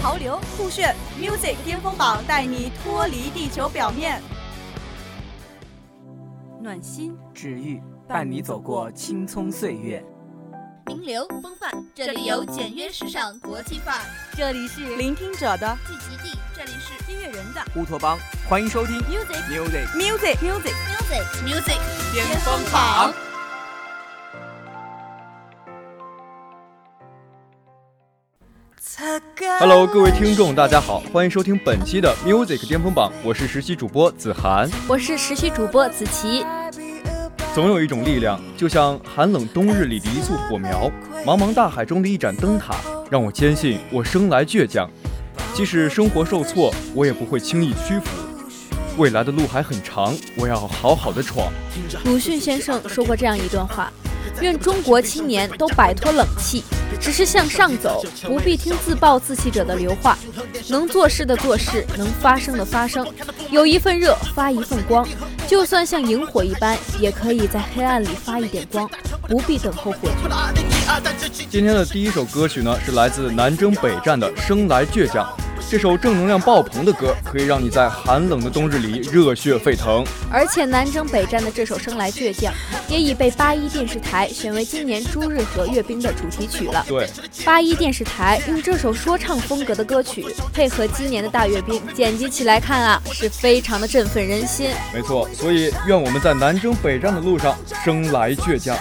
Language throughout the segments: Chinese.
潮流酷炫，music 巅峰榜带你脱离地球表面，暖心治愈，伴你走过青葱岁月。名流风范，这里有简约时尚国际范儿；这里是聆听者的聚集地，这里是音乐人的乌托邦。欢迎收听 music music music music music music 巅峰榜。Hello，各位听众，大家好，欢迎收听本期的 Music 巅峰榜，我是实习主播子涵，我是实习主播子琪。总有一种力量，就像寒冷冬日里的一簇火苗，茫茫大海中的一盏灯塔，让我坚信我生来倔强，即使生活受挫，我也不会轻易屈服。未来的路还很长，我要好好的闯。鲁迅先生说过这样一段话：愿中国青年都摆脱冷气，只是向上走，不必听自暴自弃者的流话。能做事的做事，能发声的发声，有一份热发一份光，就算像萤火一般，也可以在黑暗里发一点光，不必等候火炬。今天的第一首歌曲呢，是来自南征北战的《生来倔强》。这首正能量爆棚的歌，可以让你在寒冷的冬日里热血沸腾。而且南征北战的这首《生来倔强》，也已被八一电视台选为今年朱日和阅兵的主题曲了。对，八一电视台用这首说唱风格的歌曲，配合今年的大阅兵，剪辑起来看啊，是非常的振奋人心。没错，所以愿我们在南征北战的路上生来倔强。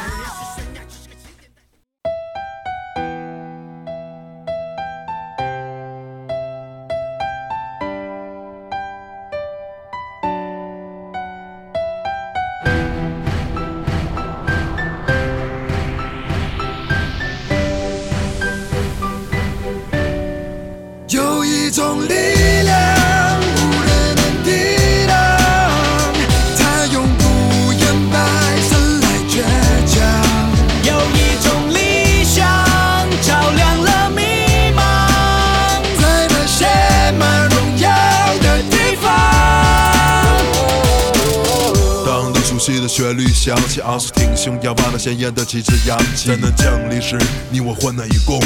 旋律响起，昂首挺胸，仰望那鲜艳的旗帜扬起。灾难降临时，你我患难与共，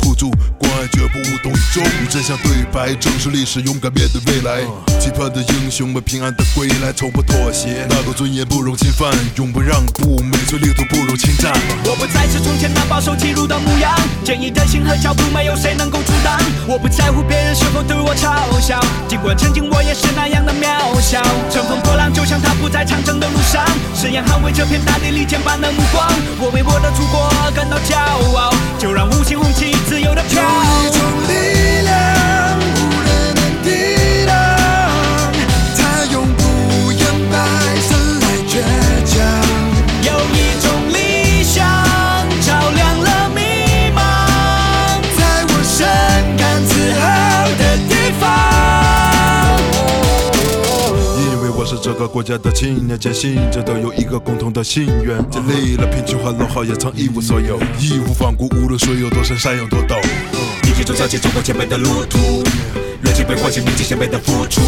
互助关爱，绝不无动于衷。与真相对白，正视历史，勇敢面对未来。期盼的英雄们平安的归来，从不妥协，那个尊严不容侵犯，永不让步，每寸领土不容侵占。我不再是从前那保守欺辱的模样，坚毅的心和脚步，没有谁能够阻挡。我不在乎别人是否对我嘲笑，尽管曾经我也是那样的渺小。乘风破浪，就像他不在长征的路上，誓言捍卫这片大地利剑般的目光。我为我的祖国感到骄傲，就让五星红旗自由的飘。国家的青年，坚信着都有一个共同的信愿。经历了贫穷和落后，也曾一无所有，义无反顾，无论水有多深，山有多陡。一起走向前走过前辈的路途，热情被唤醒，铭记先辈的付出。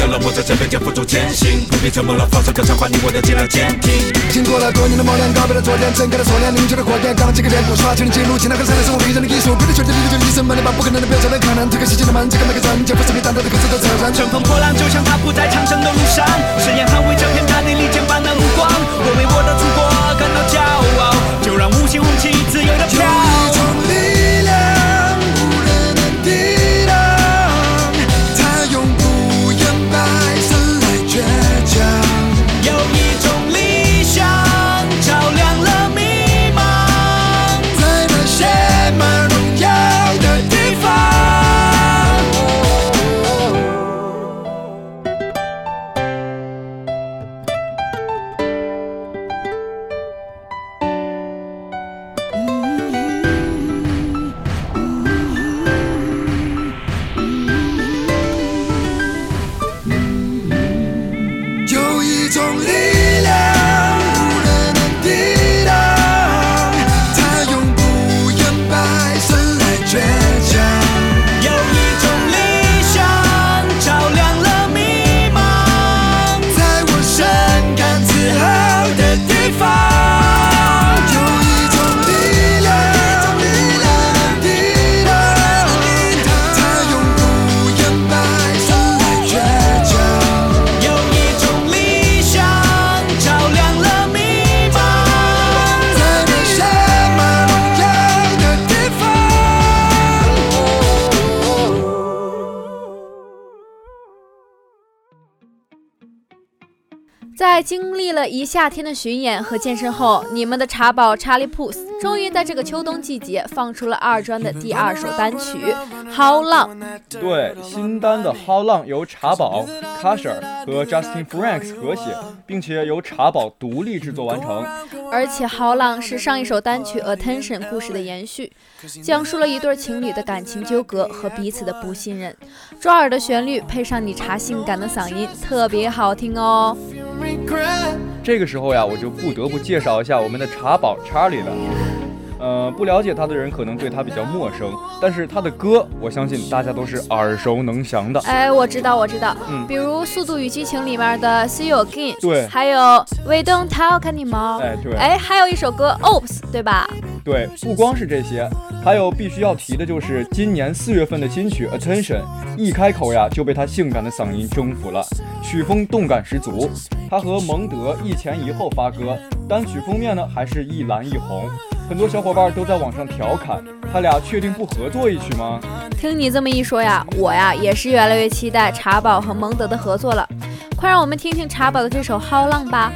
不要冷漠，在这边肩负重前行，不必沉默了，放声歌唱，把你我的尽量坚挺。经过了多年的磨练，告别了昨天，睁开了锁链，凝聚了火焰，钢筋跟脸骨，刷新了记录，前那个三代生活逼人的艺术，别的绝对，绝对一生把你把不可能的变成了可能，推开世界的门，这个每个人，肩负使命担当的各自的责任。乘风破浪，就像他不在长征的路上，誓言捍卫这片大地里剑般的目光。我为我的祖国感到骄傲，就让五星红旗自由的飘。在经历了一夏天的巡演和健身后，你们的茶宝查理普斯终于在这个秋冬季节放出了二专的第二首单曲《How Long》。对，新单的《How Long》由茶宝、Kasher 和 Justin Franks 合写，并且由茶宝独立制作完成。而且《How Long》是上一首单曲《Attention》故事的延续，讲述了一对情侣的感情纠葛和彼此的不信任。抓耳的旋律配上你茶性感的嗓音，特别好听哦。这个时候呀，我就不得不介绍一下我们的茶宝查理了。呃，不了解他的人可能对他比较陌生，但是他的歌，我相信大家都是耳熟能详的。哎，我知道，我知道，嗯，比如《速度与激情》里面的 See You Again，对，还有 We Don't Talk Anymore，哎，对，哎，还有一首歌 Oops，对吧？对，不光是这些，还有必须要提的就是今年四月份的金曲 Attention，一开口呀就被他性感的嗓音征服了，曲风动感十足。他和蒙德一前一后发歌，单曲封面呢还是一蓝一红。很多小伙伴都在网上调侃，他俩确定不合作一曲吗？听你这么一说呀，我呀也是越来越期待茶宝和蒙德的合作了。快让我们听听茶宝的这首《How Long》吧。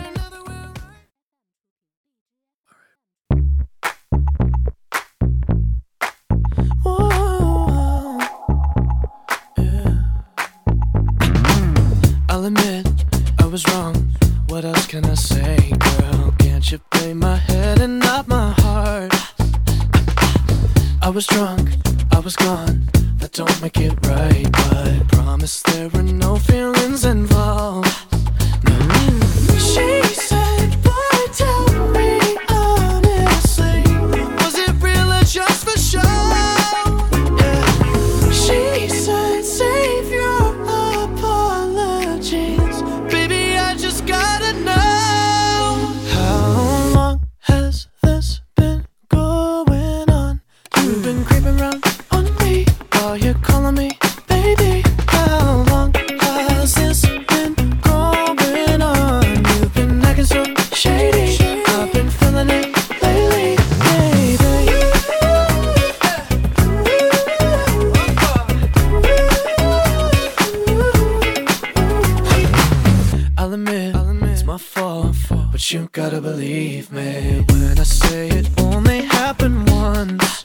When I say it only happened once.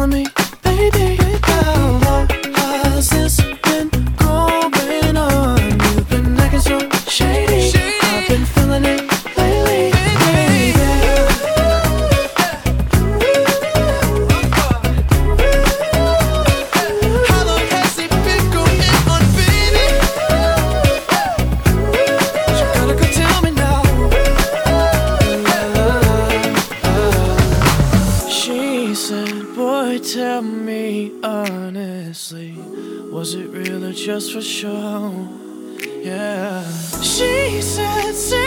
telling me? She said,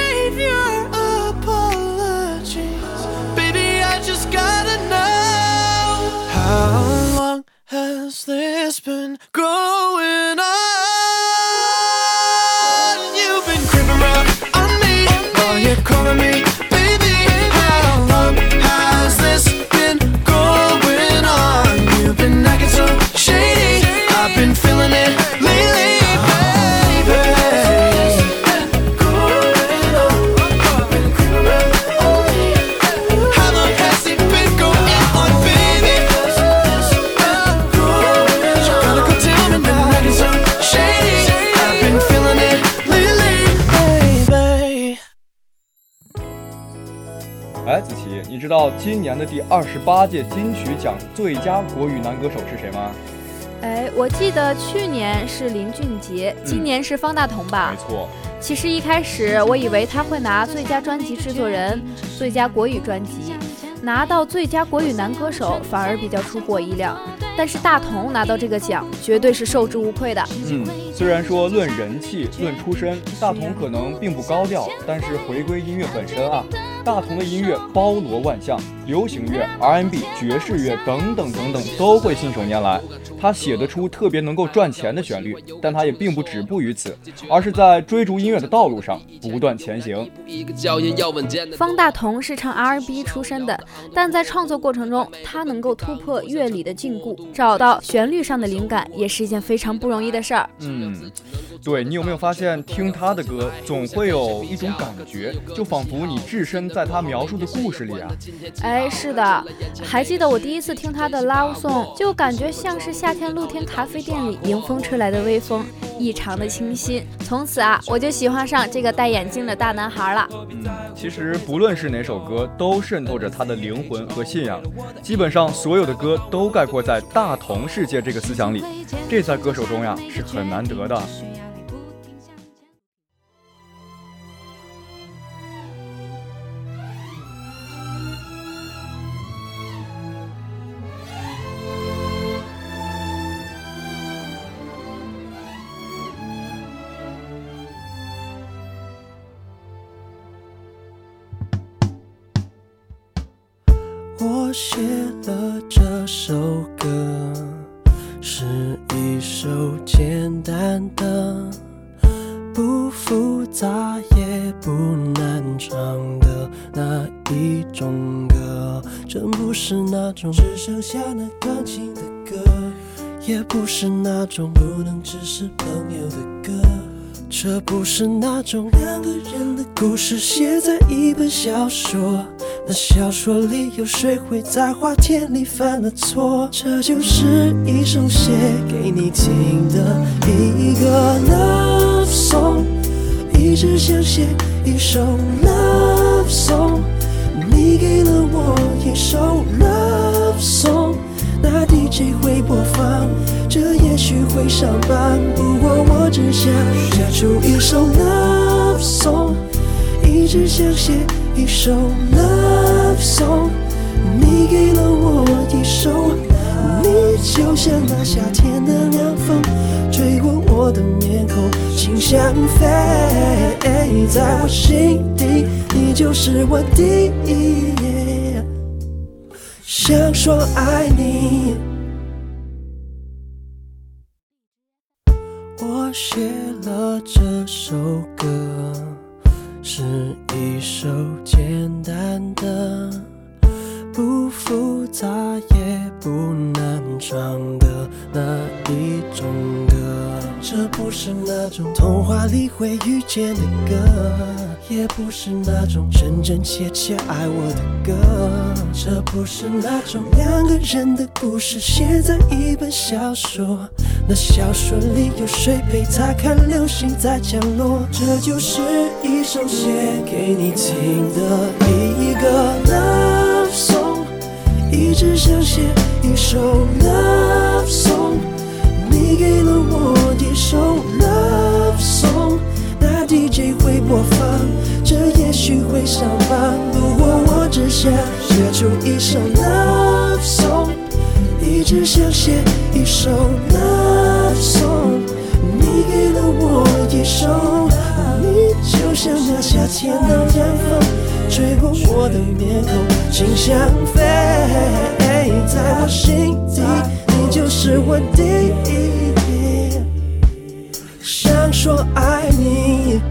道今年的第二十八届金曲奖最佳国语男歌手是谁吗？哎，我记得去年是林俊杰，今年是方大同吧没？错，其实一开始我以为他会拿最佳专辑制作人、最佳国语专辑，拿到最佳国语男歌手反而比较出乎我意料。但是大同拿到这个奖，绝对是受之无愧的。嗯，虽然说论人气、论出身，大同可能并不高调，但是回归音乐本身啊，大同的音乐包罗万象，流行乐、R&B、爵士乐等等等等都会信手拈来。他写得出特别能够赚钱的旋律，但他也并不止步于此，而是在追逐音乐的道路上不断前行。方大同是唱 R&B 出身的，但在创作过程中，他能够突破乐理的禁锢，找到旋律上的灵感，也是一件非常不容易的事儿。嗯，对你有没有发现，听他的歌总会有一种感觉，就仿佛你置身在他描述的故事里啊？哎，是的，还记得我第一次听他的《Love Song》，就感觉像是那天露天咖啡店里迎风吹来的微风，异常的清新。从此啊，我就喜欢上这个戴眼镜的大男孩了。其实不论是哪首歌，都渗透着他的灵魂和信仰。基本上所有的歌都概括在大同世界这个思想里，这在歌手中呀是很难得的。写了这首歌，是一首简单的、不复杂也不难唱的那一种歌。真不是那种只剩下那钢琴的歌，也不是那种不能只是朋友的歌。这不是那种两个人的故事，写在一本小说。那小说里有谁会在花田里犯了错？这就是一首写给你听的一个 love song，一直想写一首 love song，你给了我一首 love song，那 DJ 会播放，这也许会上榜，不过我只想写出一首 love song，一直想写。一首 love song，你给了我一首，你就像那夏天的凉风，吹过我的面孔，心像飞，在我心底，你就是我第一，想说爱你。我写了这首歌。是一首单的、不复杂也不难唱的那一种歌。这不是那种童话里会遇见的歌，也不是那种真真切切爱我的歌。这不是那种两个人的故事，写在一本小说。那小说里有谁陪他看流星在降落？这就是一首写给你听的一个 love song，一直想写一首 love song，你给了我一首 love song，那 DJ 会播放，这也许会上榜，不过我只想写出一首 love song，一直想写一首手，你就像那夏天的凉风，吹过我的面孔，心像飞，在我心底，你就是我第一。想说爱你，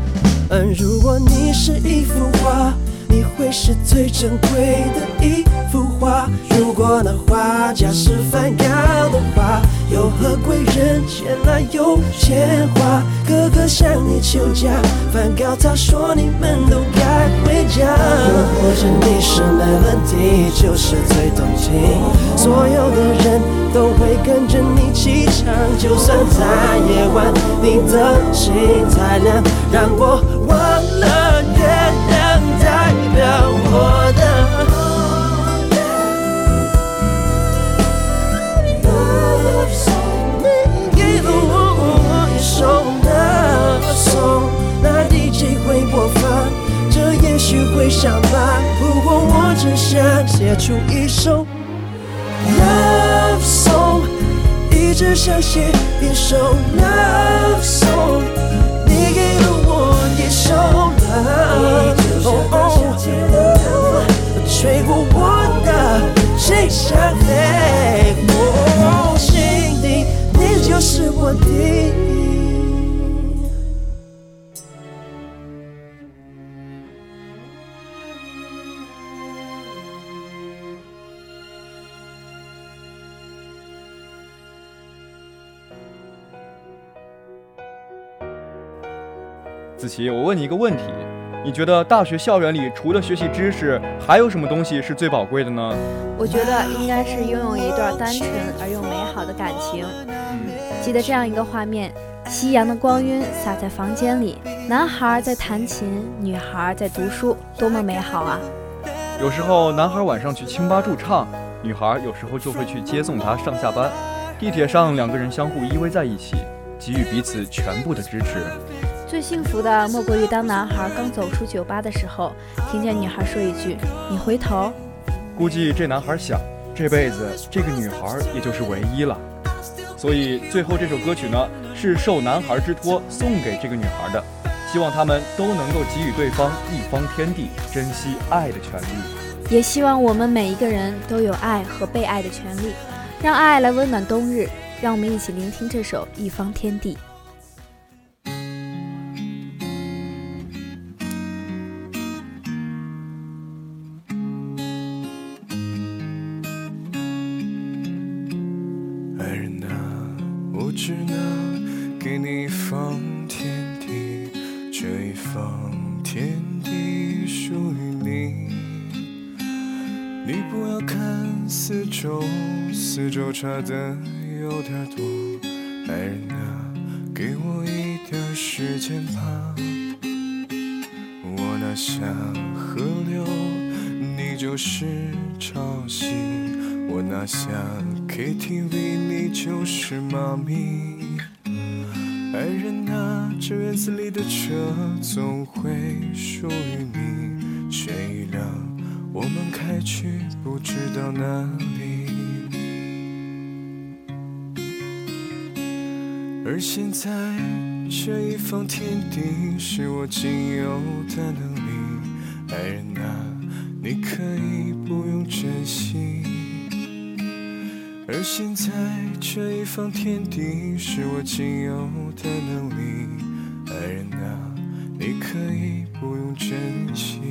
嗯，如果你是一幅画，你会是最珍贵的一幅画。如果那画家是梵高的话，又何贵人前来有钱花？哥哥向你求嫁，梵高他说你们都该回家。或者你是没问题就是最动情，所有的人都会跟着你起唱。就算在夜晚，你的心太亮，让我忘了许会上榜，不过我只想写出一首 love song。一直想写一首 love song，你给了我一首 love，吹过我的心上黑，我心底你就是我的。子琪，我问你一个问题，你觉得大学校园里除了学习知识，还有什么东西是最宝贵的呢？我觉得应该是拥有一段单纯而又美好的感情。记得这样一个画面：夕阳的光晕洒在房间里，男孩在弹琴，女孩在读书，多么美好啊！有时候男孩晚上去清吧驻唱，女孩有时候就会去接送他上下班。地铁上两个人相互依偎在一起，给予彼此全部的支持。最幸福的莫过于当男孩刚走出酒吧的时候，听见女孩说一句：“你回头。”估计这男孩想，这辈子这个女孩也就是唯一了。所以最后这首歌曲呢，是受男孩之托送给这个女孩的，希望他们都能够给予对方一方天地，珍惜爱的权利。也希望我们每一个人都有爱和被爱的权利，让爱来温暖冬日。让我们一起聆听这首《一方天地》。这一方天地属于你，你不要看四周，四周差的有点多，爱人啊，给我一点时间吧。我拿下河流，你就是潮汐；我拿下 KTV，你就是妈咪。爱人啊，这院子里的车总会属于你，选一辆我们开去不知道哪里。而现在，这一方天地是我仅有的能力。爱人啊，你可以不用珍惜。而现在，这一方天地是我仅有的能力。爱人啊，你可以不用珍惜。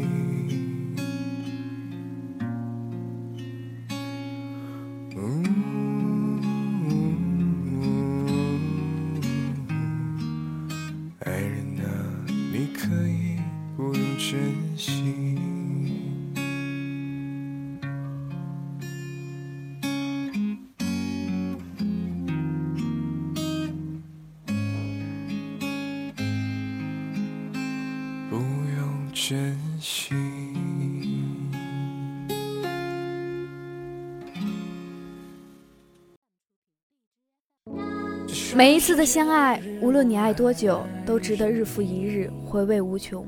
每一次的相爱，无论你爱多久，都值得日复一日回味无穷。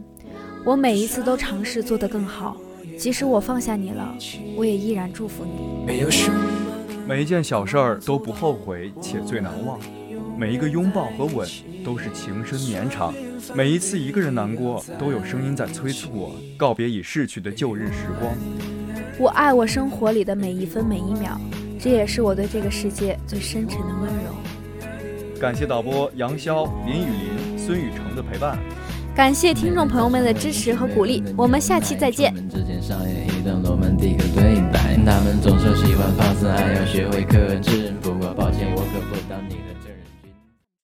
我每一次都尝试做得更好，即使我放下你了，我也依然祝福你。每一件小事儿都不后悔，且最难忘。每一个拥抱和吻都是情深绵长，每一次一个人难过，都有声音在催促我告别已逝去的旧日时光。我爱我生活里的每一分每一秒，这也是我对这个世界最深沉的温柔。感谢导播杨潇、林雨林、孙雨成的陪伴，感谢听众朋友们的支持和鼓励，我们下期再见。他们总是喜欢放肆还，要学会克制。不过抱歉，我可不当你。